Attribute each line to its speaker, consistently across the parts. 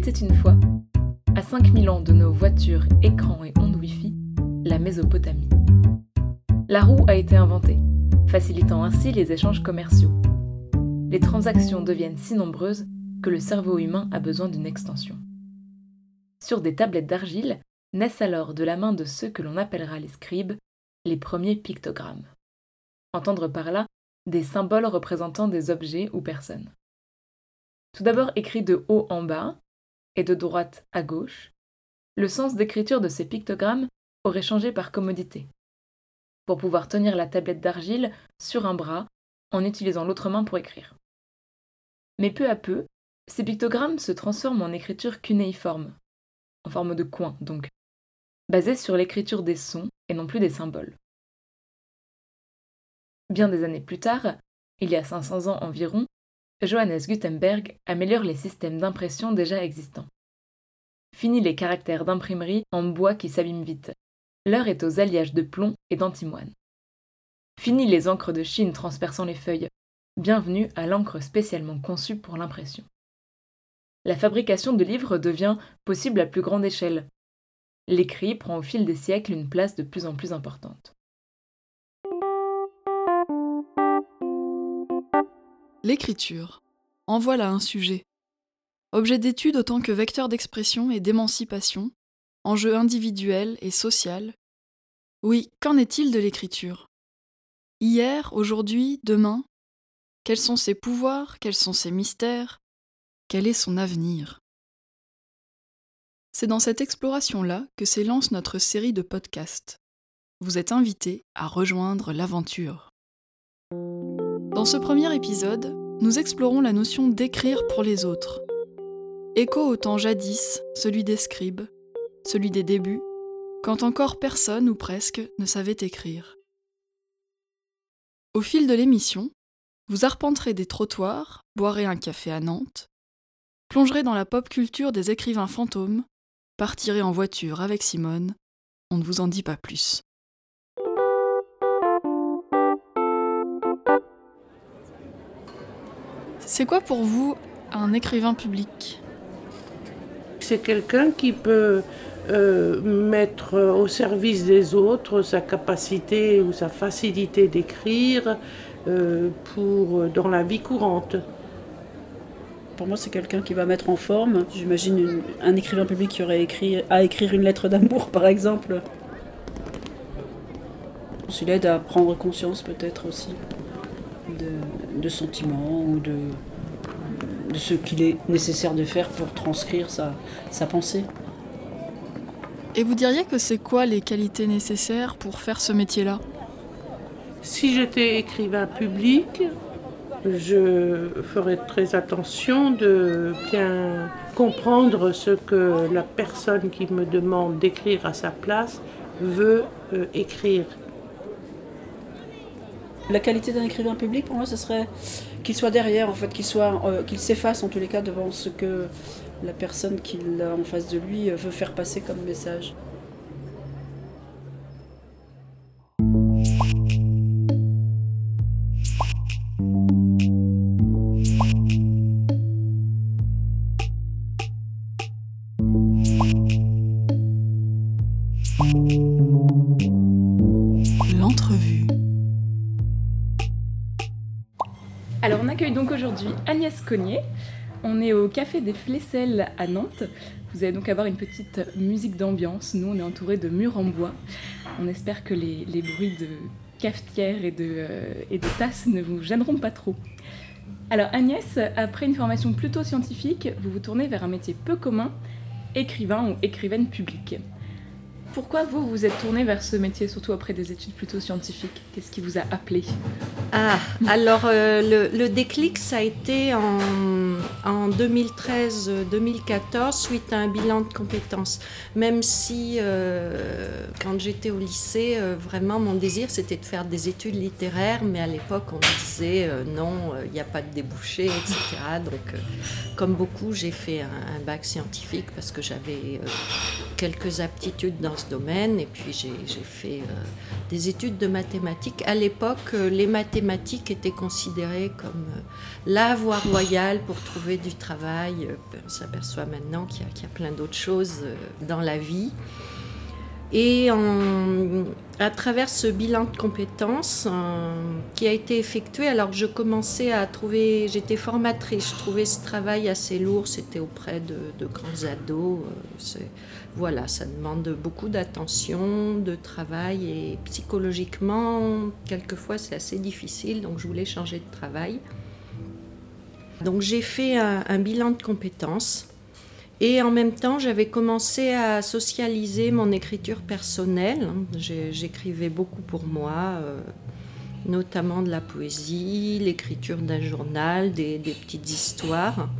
Speaker 1: était une fois, à 5000 ans de nos voitures, écrans et ondes Wi-Fi, la Mésopotamie. La roue a été inventée, facilitant ainsi les échanges commerciaux. Les transactions deviennent si nombreuses que le cerveau humain a besoin d'une extension. Sur des tablettes d'argile naissent alors de la main de ceux que l'on appellera les scribes les premiers pictogrammes. Entendre par là des symboles représentant des objets ou personnes. Tout d'abord écrit de haut en bas et de droite à gauche, le sens d'écriture de ces pictogrammes aurait changé par commodité, pour pouvoir tenir la tablette d'argile sur un bras en utilisant l'autre main pour écrire. Mais peu à peu, ces pictogrammes se transforment en écriture cunéiforme, en forme de coin donc, basée sur l'écriture des sons et non plus des symboles. Bien des années plus tard, il y a 500 ans environ, Johannes Gutenberg améliore les systèmes d'impression déjà existants. Fini les caractères d'imprimerie en bois qui s'abîment vite. L'heure est aux alliages de plomb et d'antimoine. Fini les encres de Chine transperçant les feuilles. Bienvenue à l'encre spécialement conçue pour l'impression. La fabrication de livres devient possible à plus grande échelle. L'écrit prend au fil des siècles une place de plus en plus importante.
Speaker 2: L'écriture. En voilà un sujet. Objet d'étude autant que vecteur d'expression et d'émancipation, enjeu individuel et social. Oui, qu'en est-il de l'écriture? Hier, aujourd'hui, demain Quels sont ses pouvoirs Quels sont ses mystères Quel est son avenir? C'est dans cette exploration-là que s'élance notre série de podcasts. Vous êtes invités à rejoindre l'aventure. Dans ce premier épisode, nous explorons la notion d'écrire pour les autres. Écho au temps jadis, celui des scribes, celui des débuts, quand encore personne ou presque ne savait écrire. Au fil de l'émission, vous arpenterez des trottoirs, boirez un café à Nantes, plongerez dans la pop culture des écrivains fantômes, partirez en voiture avec Simone, on ne vous en dit pas plus. C'est quoi pour vous un écrivain public?
Speaker 3: C'est quelqu'un qui peut euh, mettre au service des autres sa capacité ou sa facilité d'écrire euh, pour dans la vie courante.
Speaker 4: Pour moi, c'est quelqu'un qui va mettre en forme. J'imagine un écrivain public qui aurait écrit à écrire une lettre d'amour, par exemple. Il aide à prendre conscience peut-être aussi de, sentiments ou de, de ce qu'il est nécessaire de faire pour transcrire sa, sa pensée.
Speaker 2: Et vous diriez que c'est quoi les qualités nécessaires pour faire ce métier-là?
Speaker 3: Si j'étais écrivain public, je ferais très attention de bien comprendre ce que la personne qui me demande d'écrire à sa place veut euh, écrire.
Speaker 4: La qualité d'un écrivain public, pour moi, ce serait qu'il soit derrière, en fait, qu'il soit, euh, qu'il s'efface en tous les cas devant ce que la personne qu'il a en face de lui euh, veut faire passer comme message.
Speaker 1: On est au Café des Flesselles à Nantes. Vous allez donc avoir une petite musique d'ambiance. Nous, on est entouré de murs en bois. On espère que les, bruits de cafetière et de, euh, et de tasses ne vous gêneront pas trop. Alors Agnès, après une formation plutôt scientifique, vous vous tournez vers un métier peu commun, écrivain ou écrivaine publique. Pourquoi vous vous êtes tourné vers ce métier, surtout après des études plutôt scientifiques? Qu'est-ce qui vous a appelé?
Speaker 5: Ah, alors euh, le, déclic, ça a été en, en 2013-2014 suite à un bilan de compétences. Même si, euh, quand j'étais au lycée, euh, vraiment mon désir c'était de faire des études littéraires, mais à l'époque on me disait euh, non, il n'y a pas de débouché, etc. Donc, comme beaucoup, j'ai fait un, bac scientifique parce que j'avais quelques aptitudes dans ce domaine, et puis j'ai fait des études de mathématiques. À l'époque, les mathématiques étaient considérées comme la voie royale pour trouver du travail. On s'aperçoit maintenant qu'il y, a plein d'autres choses dans la vie. Et à travers ce bilan de compétences euh, qui a été effectué, alors je commençais à trouver, j'étais formatrice, je trouvais ce travail assez lourd, c'était auprès de, grands ados. Voilà, ça demande beaucoup d'attention, de travail et psychologiquement, quelquefois c'est assez difficile, donc je voulais changer de travail. Donc j'ai fait un bilan de compétences et en même temps, j'avais commencé à socialiser mon écriture personnelle. J'écrivais beaucoup pour moi, euh, notamment de la poésie, l'écriture d'un journal, des, petites histoires.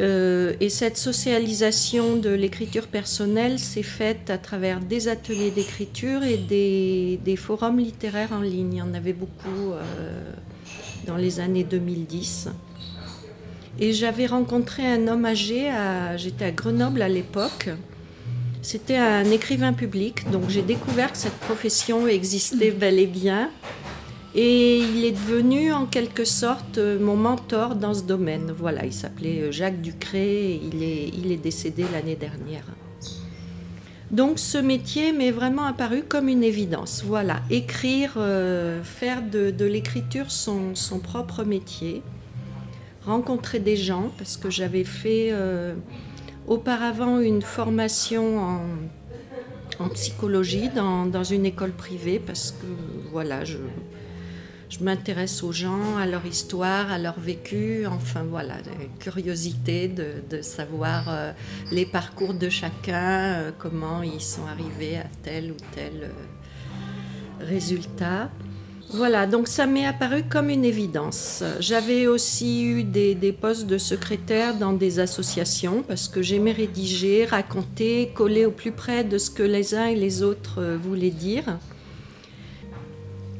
Speaker 5: Euh, et cette socialisation de l'écriture personnelle s'est faite à travers des ateliers d'écriture et des, forums littéraires en ligne. Il y en avait beaucoup euh, dans les années 2010. Et j'avais rencontré un homme âgé, j'étais à Grenoble à l'époque. C'était un écrivain public, donc j'ai découvert que cette profession existait bel et bien. Et il est devenu en quelque sorte mon mentor dans ce domaine. Voilà, il s'appelait Jacques Ducré, il est, il est décédé l'année dernière. Donc ce métier m'est vraiment apparu comme une évidence. Voilà, écrire, euh, faire de, l'écriture son, son, propre métier rencontrer des gens, parce que j'avais fait euh, auparavant une formation en, psychologie dans, une école privée, parce que voilà, je, je m'intéresse aux gens, à leur histoire, à leur vécu, enfin voilà, curiosité de, savoir euh, les parcours de chacun, euh, comment ils sont arrivés à tel ou tel résultat. Voilà, donc ça m'est apparu comme une évidence. J'avais aussi eu des, postes de secrétaire dans des associations parce que j'aimais rédiger, raconter, coller au plus près de ce que les uns et les autres euh, voulaient dire.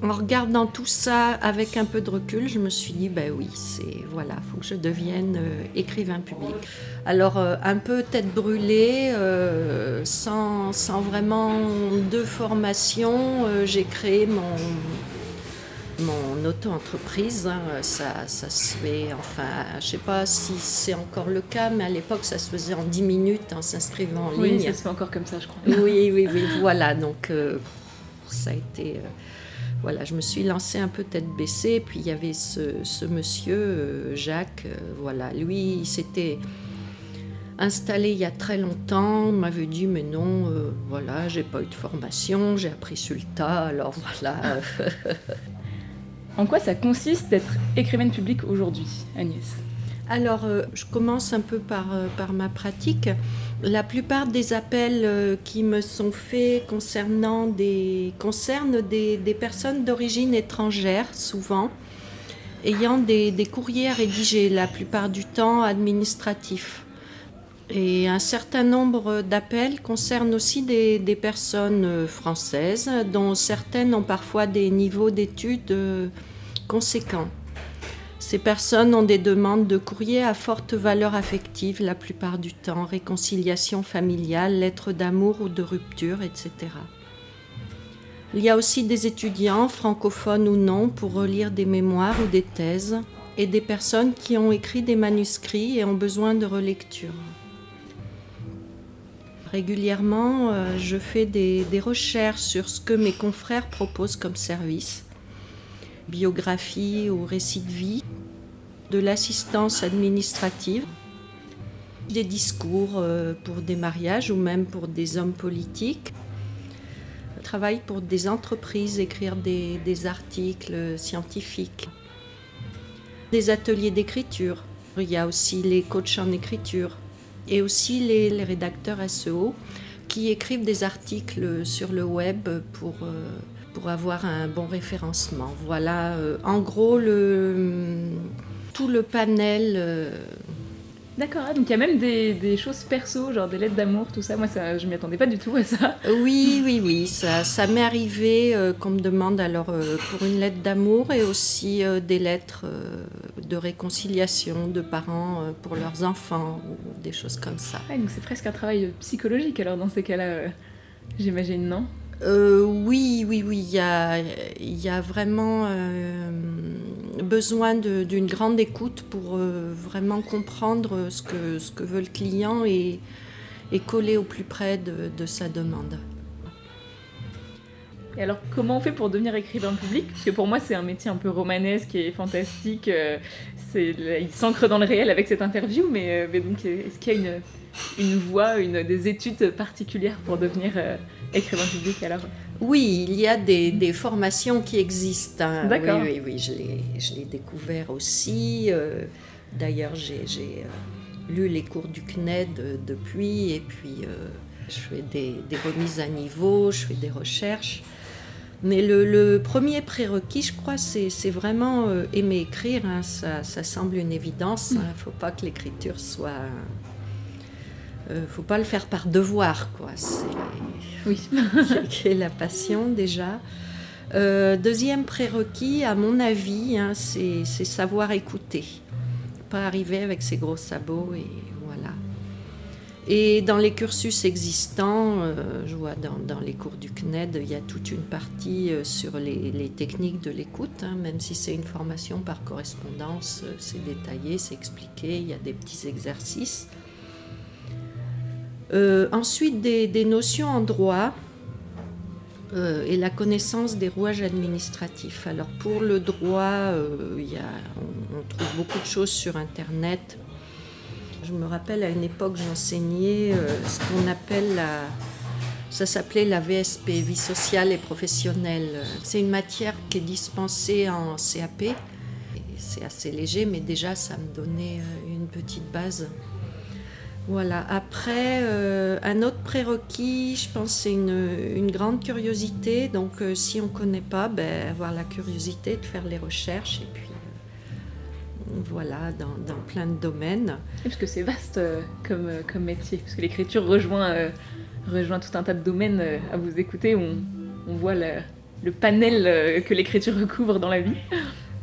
Speaker 5: En regardant tout ça avec un peu de recul, je me suis dit, ben oui, c'est voilà, faut que je devienne euh, écrivain public. Alors euh, un peu tête brûlée, sans, sans, vraiment de formation, j'ai créé mon, mon auto-entreprise, hein, ça, ça, se fait, enfin, je sais pas si c'est encore le cas, mais à l'époque, ça se faisait en 10 minutes en s'inscrivant en ligne.
Speaker 1: Oui, ça se fait encore comme ça, je crois.
Speaker 5: Oui, oui, oui, voilà, donc euh, ça a été... Euh, je me suis lancée un peu tête baissée, puis il y avait ce, monsieur, euh, Jacques, voilà, lui, il s'était installé il y a très longtemps, m'avait dit mais non, voilà, j'ai pas eu de formation, j'ai appris sur alors voilà.
Speaker 1: En quoi ça consiste d'être écrivaine publique aujourd'hui, Agnès?
Speaker 5: Alors, euh, je commence un peu par, euh, par, ma pratique. La plupart des appels euh, qui me sont faits concernent des, personnes d'origine étrangère, souvent, ayant des, courriers à rédiger, la plupart du temps administratifs. Et un certain nombre d'appels concernent aussi des, personnes françaises, dont certaines ont parfois des niveaux d'études conséquents. Ces personnes ont des demandes de courrier à forte valeur affective la plupart du temps, réconciliation familiale, lettres d'amour ou de rupture, etc. Il y a aussi des étudiants, francophones ou non, pour relire des mémoires ou des thèses, et des personnes qui ont écrit des manuscrits et ont besoin de relecture. Régulièrement, euh, je fais des, des recherches sur ce que mes confrères proposent comme service biographie ou récit de vie, de l'assistance administrative, des discours euh, pour des mariages ou même pour des hommes politiques. Je pour des entreprises, écrire des, articles scientifiques, des ateliers d'écriture. Il y a aussi les coachs en écriture et aussi les, les rédacteurs SEO qui écrivent des articles sur le web pour euh, pour avoir un bon référencement. Voilà, euh, en gros, le, tout le panel euh,
Speaker 1: D'accord, ah, donc il y a même des, choses perso, genre des lettres d'amour, tout ça. Moi, ça, je m'y attendais pas du tout à ça.
Speaker 5: Oui, oui, oui, ça, ça m'est arrivé euh, qu'on me demande alors euh, pour une lettre d'amour et aussi euh, des lettres de réconciliation de parents pour leurs enfants ou des choses comme ça.
Speaker 1: donc c'est presque un travail psychologique alors dans ces cas-là, j'imagine, non?
Speaker 5: Oui, oui, oui, il y a, y a, vraiment besoin d'une grande écoute pour euh, vraiment comprendre ce que, veut le client et, coller au plus près de, sa demande.
Speaker 1: Et alors, comment on fait pour devenir écrivain public? Parce que pour moi, c'est un métier un peu romanesque et fantastique. Euh, il s'ancre dans le réel avec cette interview, mais, euh, mais est-ce qu'il y a une, une voie, une, des études particulières pour devenir écrivain public alors
Speaker 5: oui, il y a des, formations qui existent. Hein. D'accord. Oui, oui, oui, je l'ai découvert aussi. Euh, d'ailleurs, j'ai euh, lu les cours du CNED euh, depuis, et puis je fais des, remises à niveau, je fais des recherches. Mais le, premier prérequis, je crois, c'est vraiment aimer écrire. Hein. Ça, semble une évidence. Il ne faut pas que l'écriture soit euh, faut pas le faire par devoir, quoi. C'est
Speaker 1: oui.
Speaker 5: la passion déjà. Euh, deuxième prérequis, à mon avis, hein, c'est savoir écouter. Pas arriver avec ses gros sabots et voilà. Et dans les cursus existants, euh, je vois dans, les cours du CNED, il y a toute une partie sur les, techniques de l'écoute, hein, même si c'est une formation par correspondance, c'est détaillé, c'est expliqué, il y a des petits exercices. Euh, ensuite, des, notions en droit euh, et la connaissance des rouages administratifs. Alors pour le droit, euh, a, on, trouve beaucoup de choses sur Internet. Je me rappelle à une époque, j'enseignais ce qu'on appelle la... Ça s'appelait la VSP, vie sociale et professionnelle. C'est une matière qui est dispensée en CAP. C'est assez léger, mais déjà ça me donnait une petite base voilà. Après, euh, un autre prérequis, je pense, c'est une, grande curiosité. Donc, euh, si on ne connaît pas, ben, avoir la curiosité de faire les recherches et puis euh, voilà, dans, plein de domaines.
Speaker 1: parce que c'est vaste comme, métier, parce que l'écriture rejoint, tout un tas de domaines à vous écouter. On voit le panel que l'écriture recouvre dans la vie.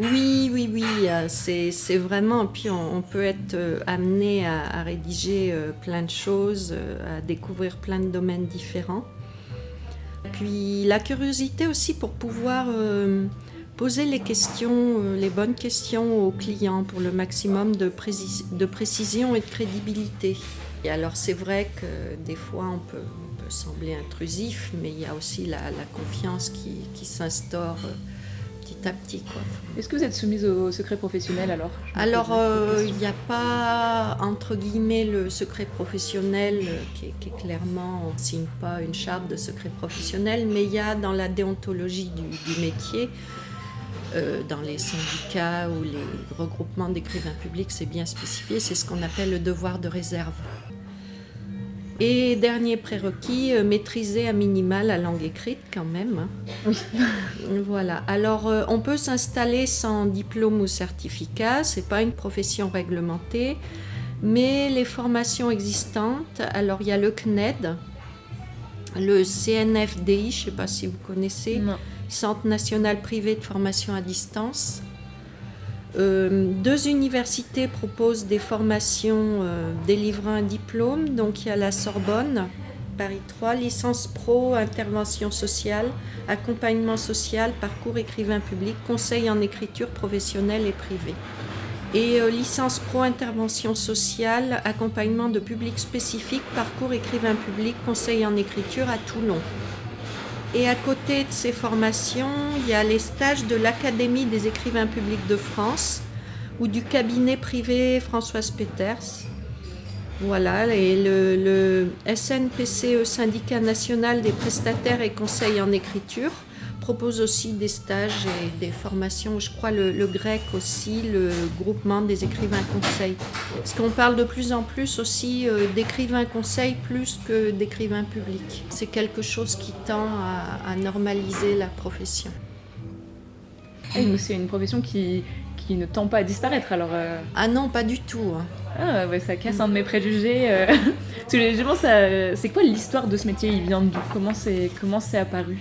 Speaker 5: Oui, oui, oui, euh, c'est vraiment, puis on, peut être euh, amené à, rédiger euh, plein de choses, à découvrir plein de domaines différents. Puis la curiosité aussi pour pouvoir poser les questions, les bonnes questions aux clients pour le maximum de, précision et de crédibilité. Et alors c'est vrai que des fois on peut, sembler intrusif, mais il y a aussi la, confiance qui s'instaure petit à petit.
Speaker 1: Est-ce que vous êtes soumise au secret professionnel alors?
Speaker 5: Alors, euh, il n'y a pas, entre guillemets, le secret professionnel euh, qui est, clairement, on ne signe pas une charte de secret professionnel, mais il y a dans la déontologie du, métier, euh, dans les syndicats ou les regroupements d'écrivains publics, c'est bien spécifié, c'est ce qu'on appelle le devoir de réserve. Et dernier prérequis, euh, maîtriser à minima la langue écrite quand même. Hein.
Speaker 1: Oui.
Speaker 5: voilà. Alors, euh, on peut s'installer sans diplôme ou certificat. C'est pas une profession réglementée, mais les formations existantes. Alors, il y a le CNED, le CNFDI, je sais pas si vous connaissez, Centre national privé de formation à distance. Euh, deux universités proposent des formations euh, délivrant un diplôme. Donc il y a la Sorbonne, Paris 3, licence pro, intervention sociale, accompagnement social, parcours écrivain public, conseil en écriture professionnelle et privée. Et euh, licence pro, intervention sociale, accompagnement de public spécifique, parcours écrivain public, conseil en écriture à Toulon. Et à côté de ces formations, il y a les stages de l'Académie des écrivains publics de France ou du cabinet privé Françoise Peters. Voilà, et le, le SNPCE, Syndicat national des prestataires et conseils en écriture, propose aussi des stages et des formations, je crois le, grec aussi, le groupement des écrivains conseils. Parce qu'on parle de plus en plus aussi euh, d'écrivains conseils plus que d'écrivains publics. C'est quelque chose qui tend à, normaliser la profession.
Speaker 1: c'est une profession qui, qui ne tend pas à disparaître. Alors, euh.
Speaker 5: Ah non, pas du tout. hein.
Speaker 1: ah, ouais, ça casse un de mes préjugés. euh. Parce que justement, ça- c'est quoi l'histoire de ce métier? Il vient d'où? Comment c'est comment c'est apparu?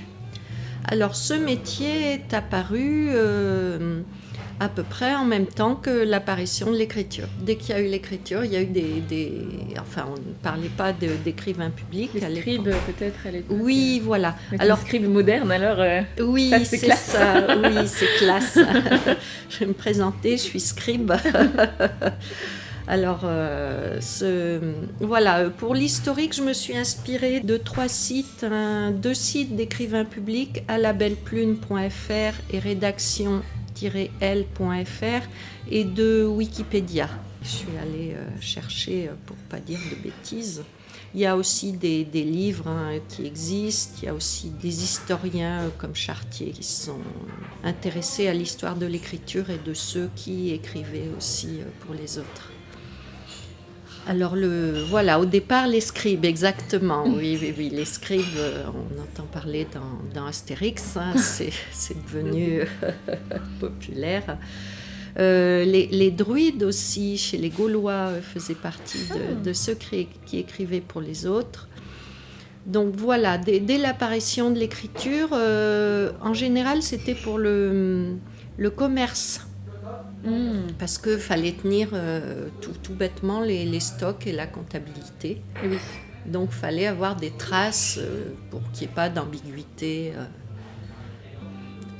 Speaker 5: Alors ce métier est apparu euh, à peu près en même temps que l'apparition de l'écriture. Dès qu'il y a eu l'écriture, il y a eu des... des- Enfin, on ne parlait pas d'écrivains publics
Speaker 1: Les scribes, peut-être à l'époque
Speaker 5: Oui, voilà.
Speaker 1: Mais
Speaker 5: Alors-
Speaker 1: scribe moderne, alors. euh,
Speaker 5: Oui,
Speaker 1: c'est
Speaker 5: ça. Oui, c'est classe. je vais me présenter, je suis scribe. Alors, euh, voilà, euh, pour l'historique, je me suis inspirée de trois sites, deux sites d'écrivains publics, à labelplune.fr et rédaction-l.fr et de Wikipédia. Je suis allée euh, chercher, pour pas dire de bêtises. Il y a aussi des, livres hein, qui existent, il y a aussi des historiens comme Chartier qui sont intéressés à l'histoire de l'écriture et de ceux qui écrivaient aussi pour les autres. Alors le voilà, au départ les scribes, exactement. Oui, oui, oui, les scribes, euh, on entend parler dans, dans Astérix, hein, c'est c'est devenu populaire. Euh, les, les druides aussi, chez les Gaulois, euh, faisaient partie de, de ceux qui, qui écrivaient pour les autres. Donc voilà, dès, dès l'apparition de l'écriture, euh, en général, c'était pour le, le commerce,
Speaker 1: hmm,
Speaker 5: parce qu'il fallait tenir euh, tout, tout bêtement les, les stocks et la comptabilité.
Speaker 1: et oui.
Speaker 5: Donc fallait avoir des traces euh, pour qu'il n'y ait pas d'ambiguïté.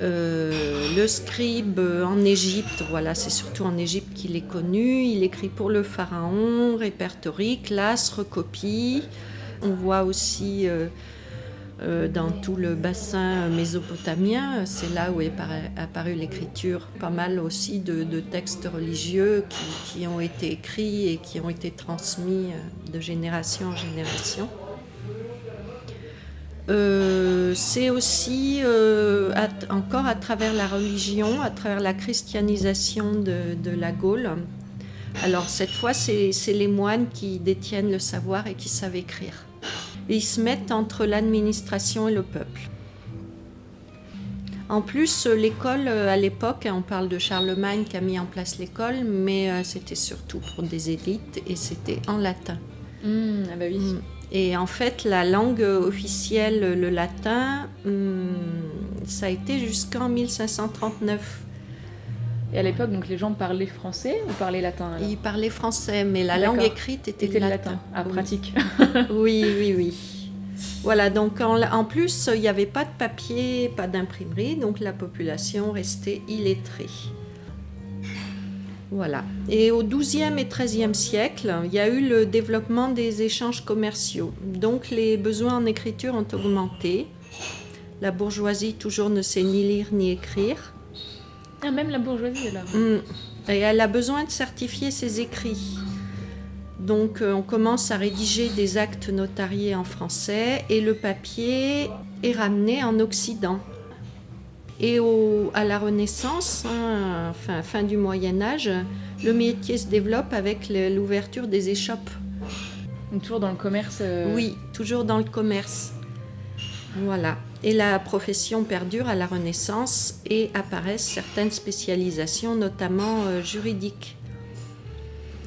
Speaker 5: euh. Le scribe en Égypte, voilà, c'est surtout en Égypte qu'il est connu. Il écrit pour le pharaon, répertorie, classe, recopie. On voit aussi dans tout le bassin mésopotamien, c'est là où est apparue l'écriture, pas mal aussi de, textes religieux qui, ont été écrits et qui ont été transmis euh, de génération en génération. Euh, c'est aussi euh, encore à travers la religion, à travers la christianisation de, la Gaule. Alors cette fois, c'est les moines qui détiennent le savoir et qui savent écrire. Et ils se mettent entre l'administration et le peuple. En plus, l'école euh, à l'époque, hein, on parle de Charlemagne qui a mis en place l'école, mais euh, c'était surtout pour des élites et c'était en latin.
Speaker 1: Hmm, ah bah oui.
Speaker 5: Mm. Et en fait, la langue officielle, le latin, hum, ça a été jusqu'en 1539.
Speaker 1: Et à l'époque, donc les gens parlaient français ou parlaient latin alors
Speaker 5: Ils parlaient français, mais la langue écrite était,
Speaker 1: C'était
Speaker 5: le
Speaker 1: le
Speaker 5: latin.
Speaker 1: latin. Ah,
Speaker 5: Oui.
Speaker 1: pratique.
Speaker 5: Oui, oui, oui. Voilà, donc en, en plus, il n'y avait pas de papier, pas d'imprimerie, donc la population restait illettrée. Voilà. Et au XIIe et XIIIe siècle, il y a eu le développement des échanges commerciaux. Donc les besoins en écriture ont augmenté. La bourgeoisie toujours ne sait ni lire ni écrire.
Speaker 1: Ah, même la bourgeoisie alors.
Speaker 5: Mm. Et elle a besoin de certifier ses écrits. Donc euh, on commence à rédiger des actes notariés en français et le papier est ramené en Occident. Et au- à la Renaissance, hein, enfin fin du Moyen Âge, le métier se développe avec l'ouverture des échoppes.
Speaker 1: Donc toujours dans le commerce. euh,
Speaker 5: Oui, toujours dans le commerce. Voilà. Et la profession perdure à la Renaissance et apparaissent certaines spécialisations, notamment euh, juridiques.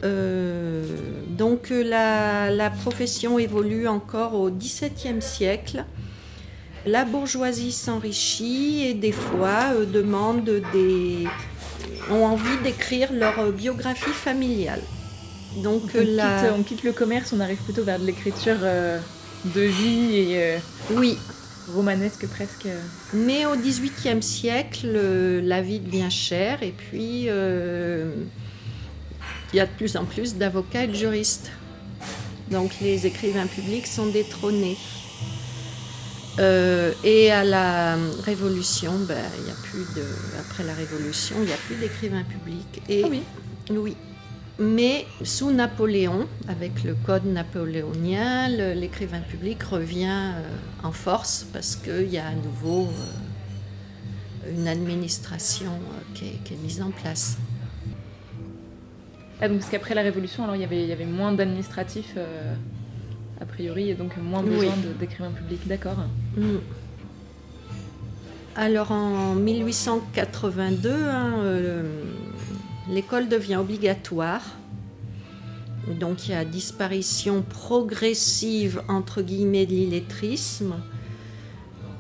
Speaker 5: Euh, donc euh, la, la profession évolue encore au XVIIe siècle. La bourgeoisie s'enrichit et des fois euh, demande des ont envie d'écrire leur biographie familiale. Donc
Speaker 1: On,
Speaker 5: euh,
Speaker 1: quitte,
Speaker 5: la...
Speaker 1: on quitte le commerce, on arrive plutôt vers de l'écriture de vie et
Speaker 5: oui,
Speaker 1: romanesque presque.
Speaker 5: Mais au XVIIIe siècle, euh, la vie devient chère et puis euh, il y a de plus en plus d'avocats et de juristes. Donc les écrivains publics sont détrônés. Euh, et à la Révolution, ben, il y a plus de, après la Révolution, il n'y a plus d'écrivains publics. Et,
Speaker 1: Ah oui.
Speaker 5: oui. Mais sous Napoléon, avec le code napoléonien, l'écrivain public revient euh, en force parce qu'il y a à nouveau euh, une administration euh, qui, est, qui est mise en place.
Speaker 1: Ah donc parce qu'après la Révolution, alors il y avait, il y avait moins d'administratifs euh, a priori et donc moins besoin d'écrivains publics. D'accord.
Speaker 5: Mm. Alors en 1882, hein, euh, l'école devient obligatoire. Donc il y a disparition progressive entre guillemets de l'illettrisme.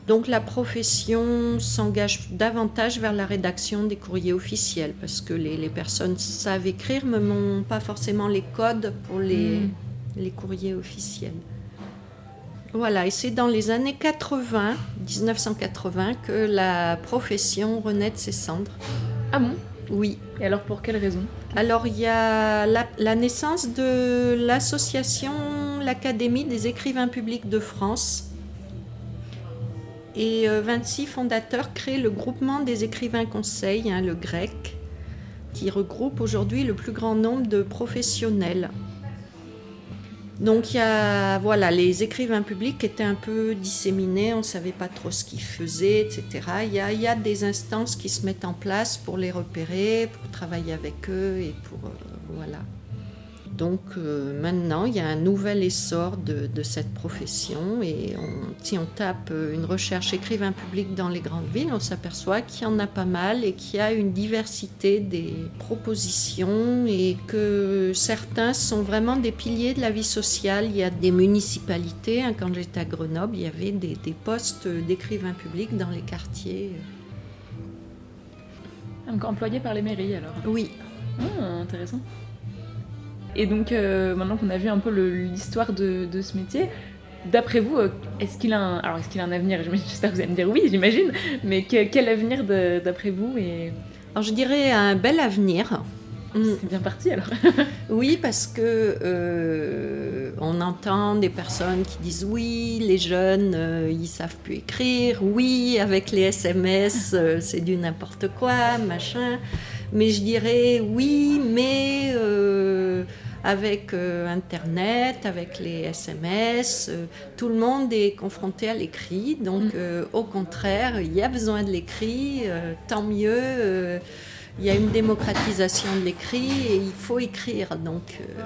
Speaker 5: Donc la profession s'engage davantage vers la rédaction des courriers officiels parce que les, personnes savent écrire mais n'ont pas forcément les codes pour les,
Speaker 1: Mm.
Speaker 5: les courriers officiels. Voilà, et c'est dans les années 80, 1980, que la profession renaît de ses cendres.
Speaker 1: Ah bon?
Speaker 5: Oui.
Speaker 1: Et alors pour quelle raison?
Speaker 5: Alors il y a la, la naissance de l'association l'Académie des écrivains publics de France. Et euh, 26 fondateurs créent le groupement des écrivains conseils, hein, le GREC, qui regroupe aujourd'hui le plus grand nombre de professionnels. Donc il y a, voilà, les écrivains publics étaient un peu disséminés, on ne savait pas trop ce qu'ils faisaient, etc. Il y, a, des instances qui se mettent en place pour les repérer, pour travailler avec eux et pour... euh, voilà. Donc euh, maintenant, il y a un nouvel essor de, de cette profession et on- si on tape euh, une recherche écrivain public dans les grandes villes, on s'aperçoit qu'il y en a pas mal et qu'il y a une diversité des propositions et que certains sont vraiment des piliers de la vie sociale. Il y a des municipalités, hein, quand j'étais à Grenoble, il y avait des, des postes d'écrivain public dans les quartiers.
Speaker 1: Donc employé par les mairies alors?
Speaker 5: Oui,
Speaker 1: Ah, intéressant. Et donc, euh, maintenant qu'on a vu un peu l'histoire de, de ce métier, d'après vous, euh, est-ce qu'il a un, alors est-ce qu'il a un avenir? J'espère que vous allez me dire oui, j'imagine. Mais que- quel avenir d'après vous Et
Speaker 5: alors je dirais un bel avenir. Mm.
Speaker 1: c'est bien parti alors.
Speaker 5: Oui, parce que euh, on entend des personnes qui disent oui, les jeunes, euh, ils savent plus écrire. Oui, avec les SMS, euh, c'est du n'importe quoi, machin. Mais je dirais oui, mais avec euh, Internet, avec les SMS, euh, tout le monde est confronté à l'écrit. Donc,
Speaker 1: Mm.
Speaker 5: euh, au contraire, il y a besoin de l'écrit, tant mieux. Il y a une démocratisation de l'écrit et il faut écrire. Donc euh,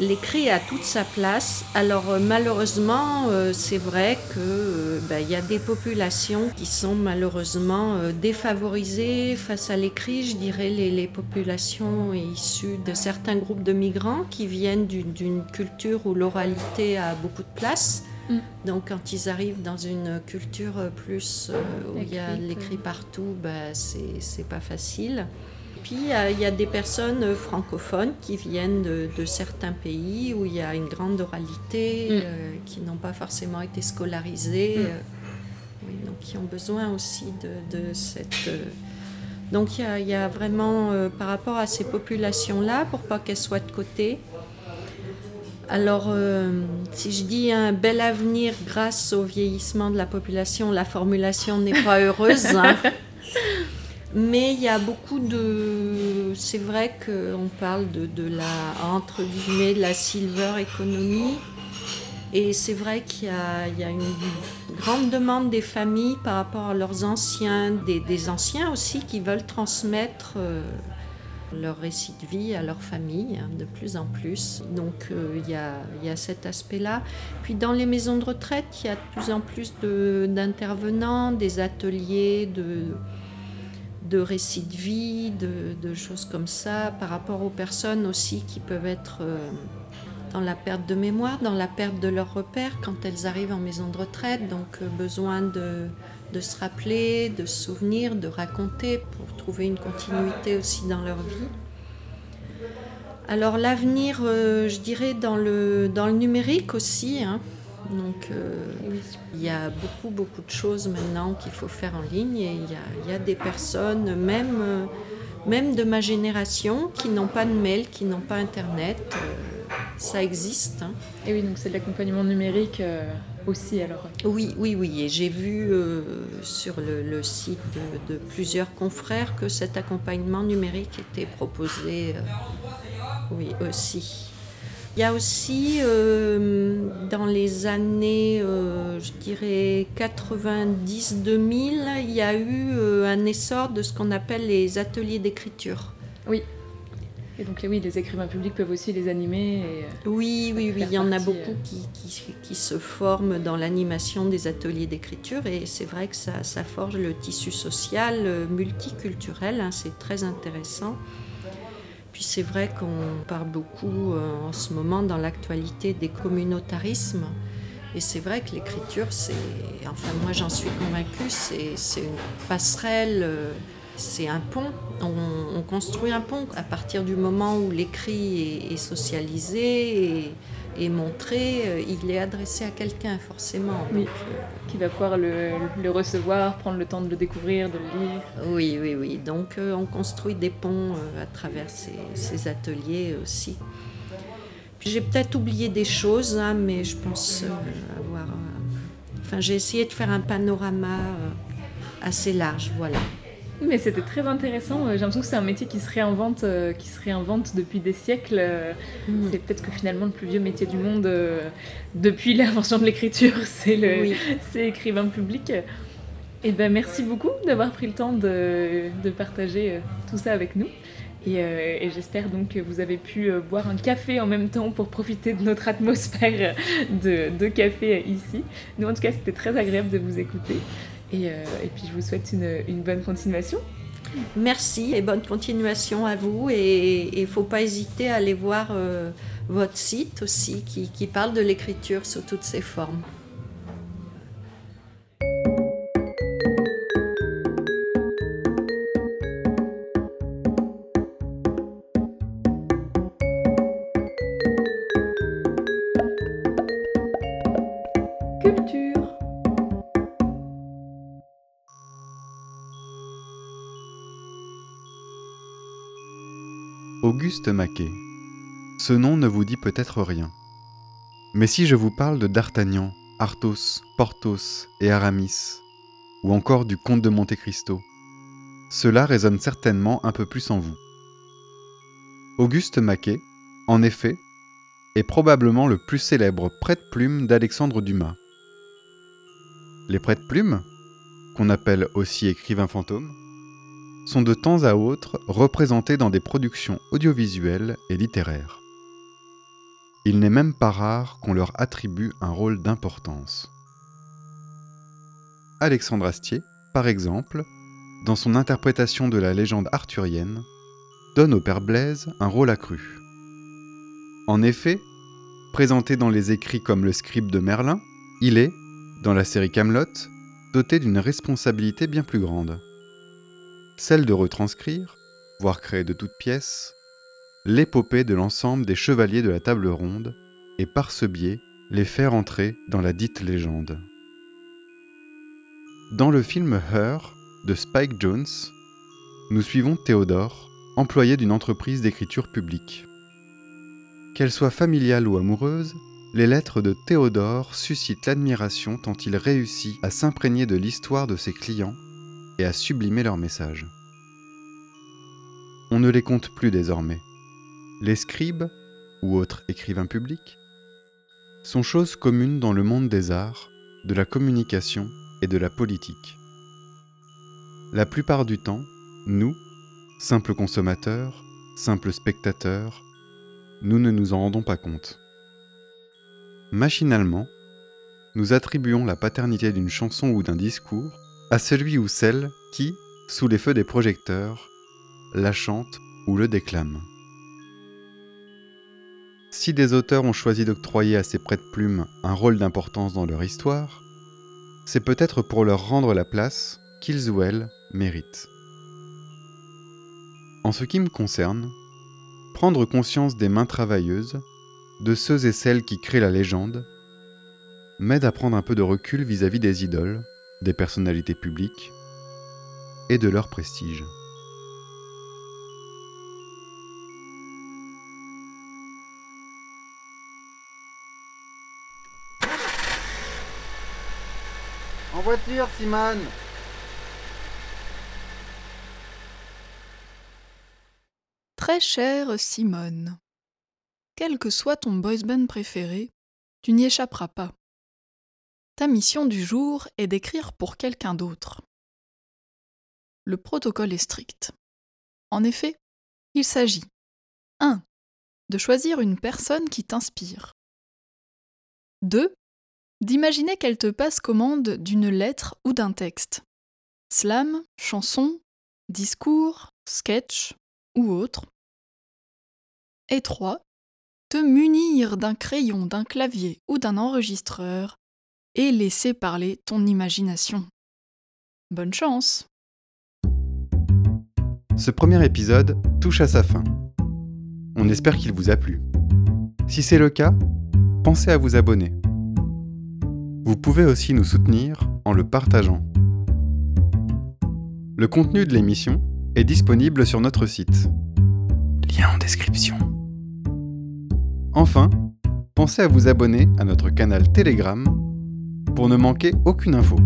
Speaker 5: l'écrit a toute sa place. Alors euh, malheureusement, euh, c'est vrai que euh, ben, y a des populations qui sont malheureusement défavorisées face à l'écrit. Je dirais les, les populations issues de certains groupes de migrants qui viennent d'une culture où l'oralité a beaucoup de place.
Speaker 1: Mm.
Speaker 5: Donc quand ils arrivent dans une culture euh, plus euh, où il y a
Speaker 1: Écrite,
Speaker 5: l'écrit
Speaker 1: euh.
Speaker 5: partout, bah, c'est pas facile. Puis il y a- il y, a des personnes euh, francophones qui viennent de, de certains pays où il y a une grande oralité,
Speaker 1: Mm.
Speaker 5: euh, qui n'ont pas forcément été scolarisées,
Speaker 1: Mm.
Speaker 5: euh, oui, donc qui ont besoin aussi de, de cette... euh, donc il y a, il y a vraiment, euh, par rapport à ces populations-là, pour pas qu'elles soient de côté, alors, euh, si je dis un bel avenir grâce au vieillissement de la population, la formulation n'est pas heureuse. hein. Mais il y a beaucoup de... C'est vrai qu'on parle de, de la, entre guillemets, de la silver economy. Et c'est vrai qu'il y a, il y a une grande demande des familles par rapport à leurs anciens, des, des anciens aussi qui veulent transmettre euh, leur récit de vie à leur famille hein, de plus en plus. Donc euh, il y, a, y a cet aspect-là. Puis dans les maisons de retraite, il y a de plus en plus d'intervenants, des ateliers de, de récits de vie, de, de choses comme ça, par rapport aux personnes aussi qui peuvent être euh, dans la perte de mémoire, dans la perte de leurs repères quand elles arrivent en maison de retraite. Donc euh, besoin de, de se rappeler, de se souvenir, de raconter pour trouver une continuité aussi dans leur vie. Alors l'avenir, euh, je dirais, dans le, dans le numérique aussi. hein. Donc euh, il y a beaucoup, beaucoup de choses maintenant qu'il faut faire en ligne et il y a, il y a des personnes, même, euh, même de ma génération, qui n'ont pas de mail, qui n'ont pas Internet. Ça existe. hein.
Speaker 1: Et oui, donc c'est de l'accompagnement numérique aussi alors.
Speaker 5: Oui, oui, oui. Et j'ai vu euh, sur le, le site de, de plusieurs confrères que cet accompagnement numérique était proposé. euh, oui, aussi. Il y a aussi, euh, dans les années, je dirais 90-2000, il y a eu un essor de ce qu'on appelle les ateliers d'écriture.
Speaker 1: Et donc oui, les écrivains publics peuvent aussi les animer. Et, euh,
Speaker 5: Oui, oui, oui, il y en a
Speaker 1: partie,
Speaker 5: beaucoup
Speaker 1: euh.
Speaker 5: qui, qui, qui se forment dans l'animation des ateliers d'écriture et c'est vrai que ça, ça forge le tissu social euh, multiculturel, hein, c'est très intéressant. Puis c'est vrai qu'on parle beaucoup euh, en ce moment dans l'actualité des communautarismes. Et c'est vrai que l'écriture, c'est, enfin moi j'en suis convaincue, c'est, une passerelle, euh, c'est un pont. On, construit un pont à partir du moment où l'écrit est, socialisé et, montré, euh, il est adressé à quelqu'un forcément.
Speaker 1: Oui, qui va pouvoir le, le, recevoir, prendre le temps de le découvrir, de le lire.
Speaker 5: Oui, oui, oui. Donc on construit des ponts à travers ces, ces ateliers aussi. J'ai peut-être oublié des choses, hein, mais je pense euh, avoir. Euh, enfin, j'ai essayé de faire un panorama euh, assez large, voilà.
Speaker 1: Mais c'était très intéressant. J'ai l'impression que c'est un métier qui se réinvente, qui se réinvente depuis des siècles. Mm. C'est peut-être que finalement le plus vieux métier du monde depuis l'invention de l'écriture, c'est le, c'est écrivain public. Et eh ben merci beaucoup d'avoir pris le temps de, de partager tout ça avec nous. Euh, et, j'espère donc que vous avez pu euh, boire un café en même temps pour profiter de notre atmosphère de, café ici. Nous, en tout cas, c'était très agréable de vous écouter. Et, euh, puis, je vous souhaite une, bonne continuation.
Speaker 5: Merci et bonne continuation à vous. Et il ne faut pas hésiter à aller voir votre site aussi qui parle de l'écriture sous toutes ses formes.
Speaker 6: Auguste Maquet. Ce nom ne vous dit peut-être rien. Mais si je vous parle de D'Artagnan, Arthos, Porthos et Aramis, ou encore du comte de Monte Cristo, cela résonne certainement un peu plus en vous. Auguste Maquet, en effet, est probablement le plus célèbre prête-plume d'Alexandre Dumas. Les prête-plumes, qu'on appelle aussi écrivains fantômes, sont de temps à autre représentés dans des productions audiovisuelles et littéraires. Il n'est même pas rare qu'on leur attribue un rôle d'importance. Alexandre Astier, par exemple, dans son interprétation de la légende arthurienne, donne au père Blaise un rôle accru. En effet, présenté dans les écrits comme le scribe de Merlin, il est, dans la série Camelot, doté d'une responsabilité bien plus grande celle de retranscrire, voire créer de toutes pièces, l'épopée de l'ensemble des chevaliers de la table ronde, et par ce biais les faire entrer dans la dite légende. Dans le film Her de Spike Jones, nous suivons Théodore, employé d'une entreprise d'écriture publique. Qu'elle soit familiale ou amoureuse, les lettres de Théodore suscitent l'admiration tant il réussit à s'imprégner de l'histoire de ses clients et à sublimer leur message. On ne les compte plus désormais. Les scribes, ou autres écrivains publics, sont choses communes dans le monde des arts, de la communication et de la politique. La plupart du temps, nous, simples consommateurs, simples spectateurs, nous ne nous en rendons pas compte. Machinalement, nous attribuons la paternité d'une chanson ou d'un discours à celui ou celle qui, sous les feux des projecteurs, la chante ou le déclame. Si des auteurs ont choisi d'octroyer à ces prêtres-plumes un rôle d'importance dans leur histoire, c'est peut-être pour leur rendre la place qu'ils ou elles méritent. En ce qui me concerne, prendre conscience des mains travailleuses, de ceux et celles qui créent la légende, m'aide à prendre un peu de recul vis-à-vis -vis des idoles, des personnalités publiques et de leur prestige.
Speaker 7: En voiture, Simone
Speaker 2: Très chère Simone, quel que soit ton boys band préféré, tu n'y échapperas pas. Mission du jour est d'écrire pour quelqu'un d'autre. Le protocole est strict. En effet, il s'agit 1. De choisir une personne qui t'inspire. 2. D'imaginer qu'elle te passe commande d'une lettre ou d'un texte. Slam, chanson, discours, sketch ou autre. Et 3. Te munir d'un crayon, d'un clavier ou d'un enregistreur et laisser parler ton imagination. Bonne chance
Speaker 6: Ce premier épisode touche à sa fin. On espère qu'il vous a plu. Si c'est le cas, pensez à vous abonner. Vous pouvez aussi nous soutenir en le partageant. Le contenu de l'émission est disponible sur notre site. Lien en description. Enfin, pensez à vous abonner à notre canal Telegram pour ne manquer aucune info.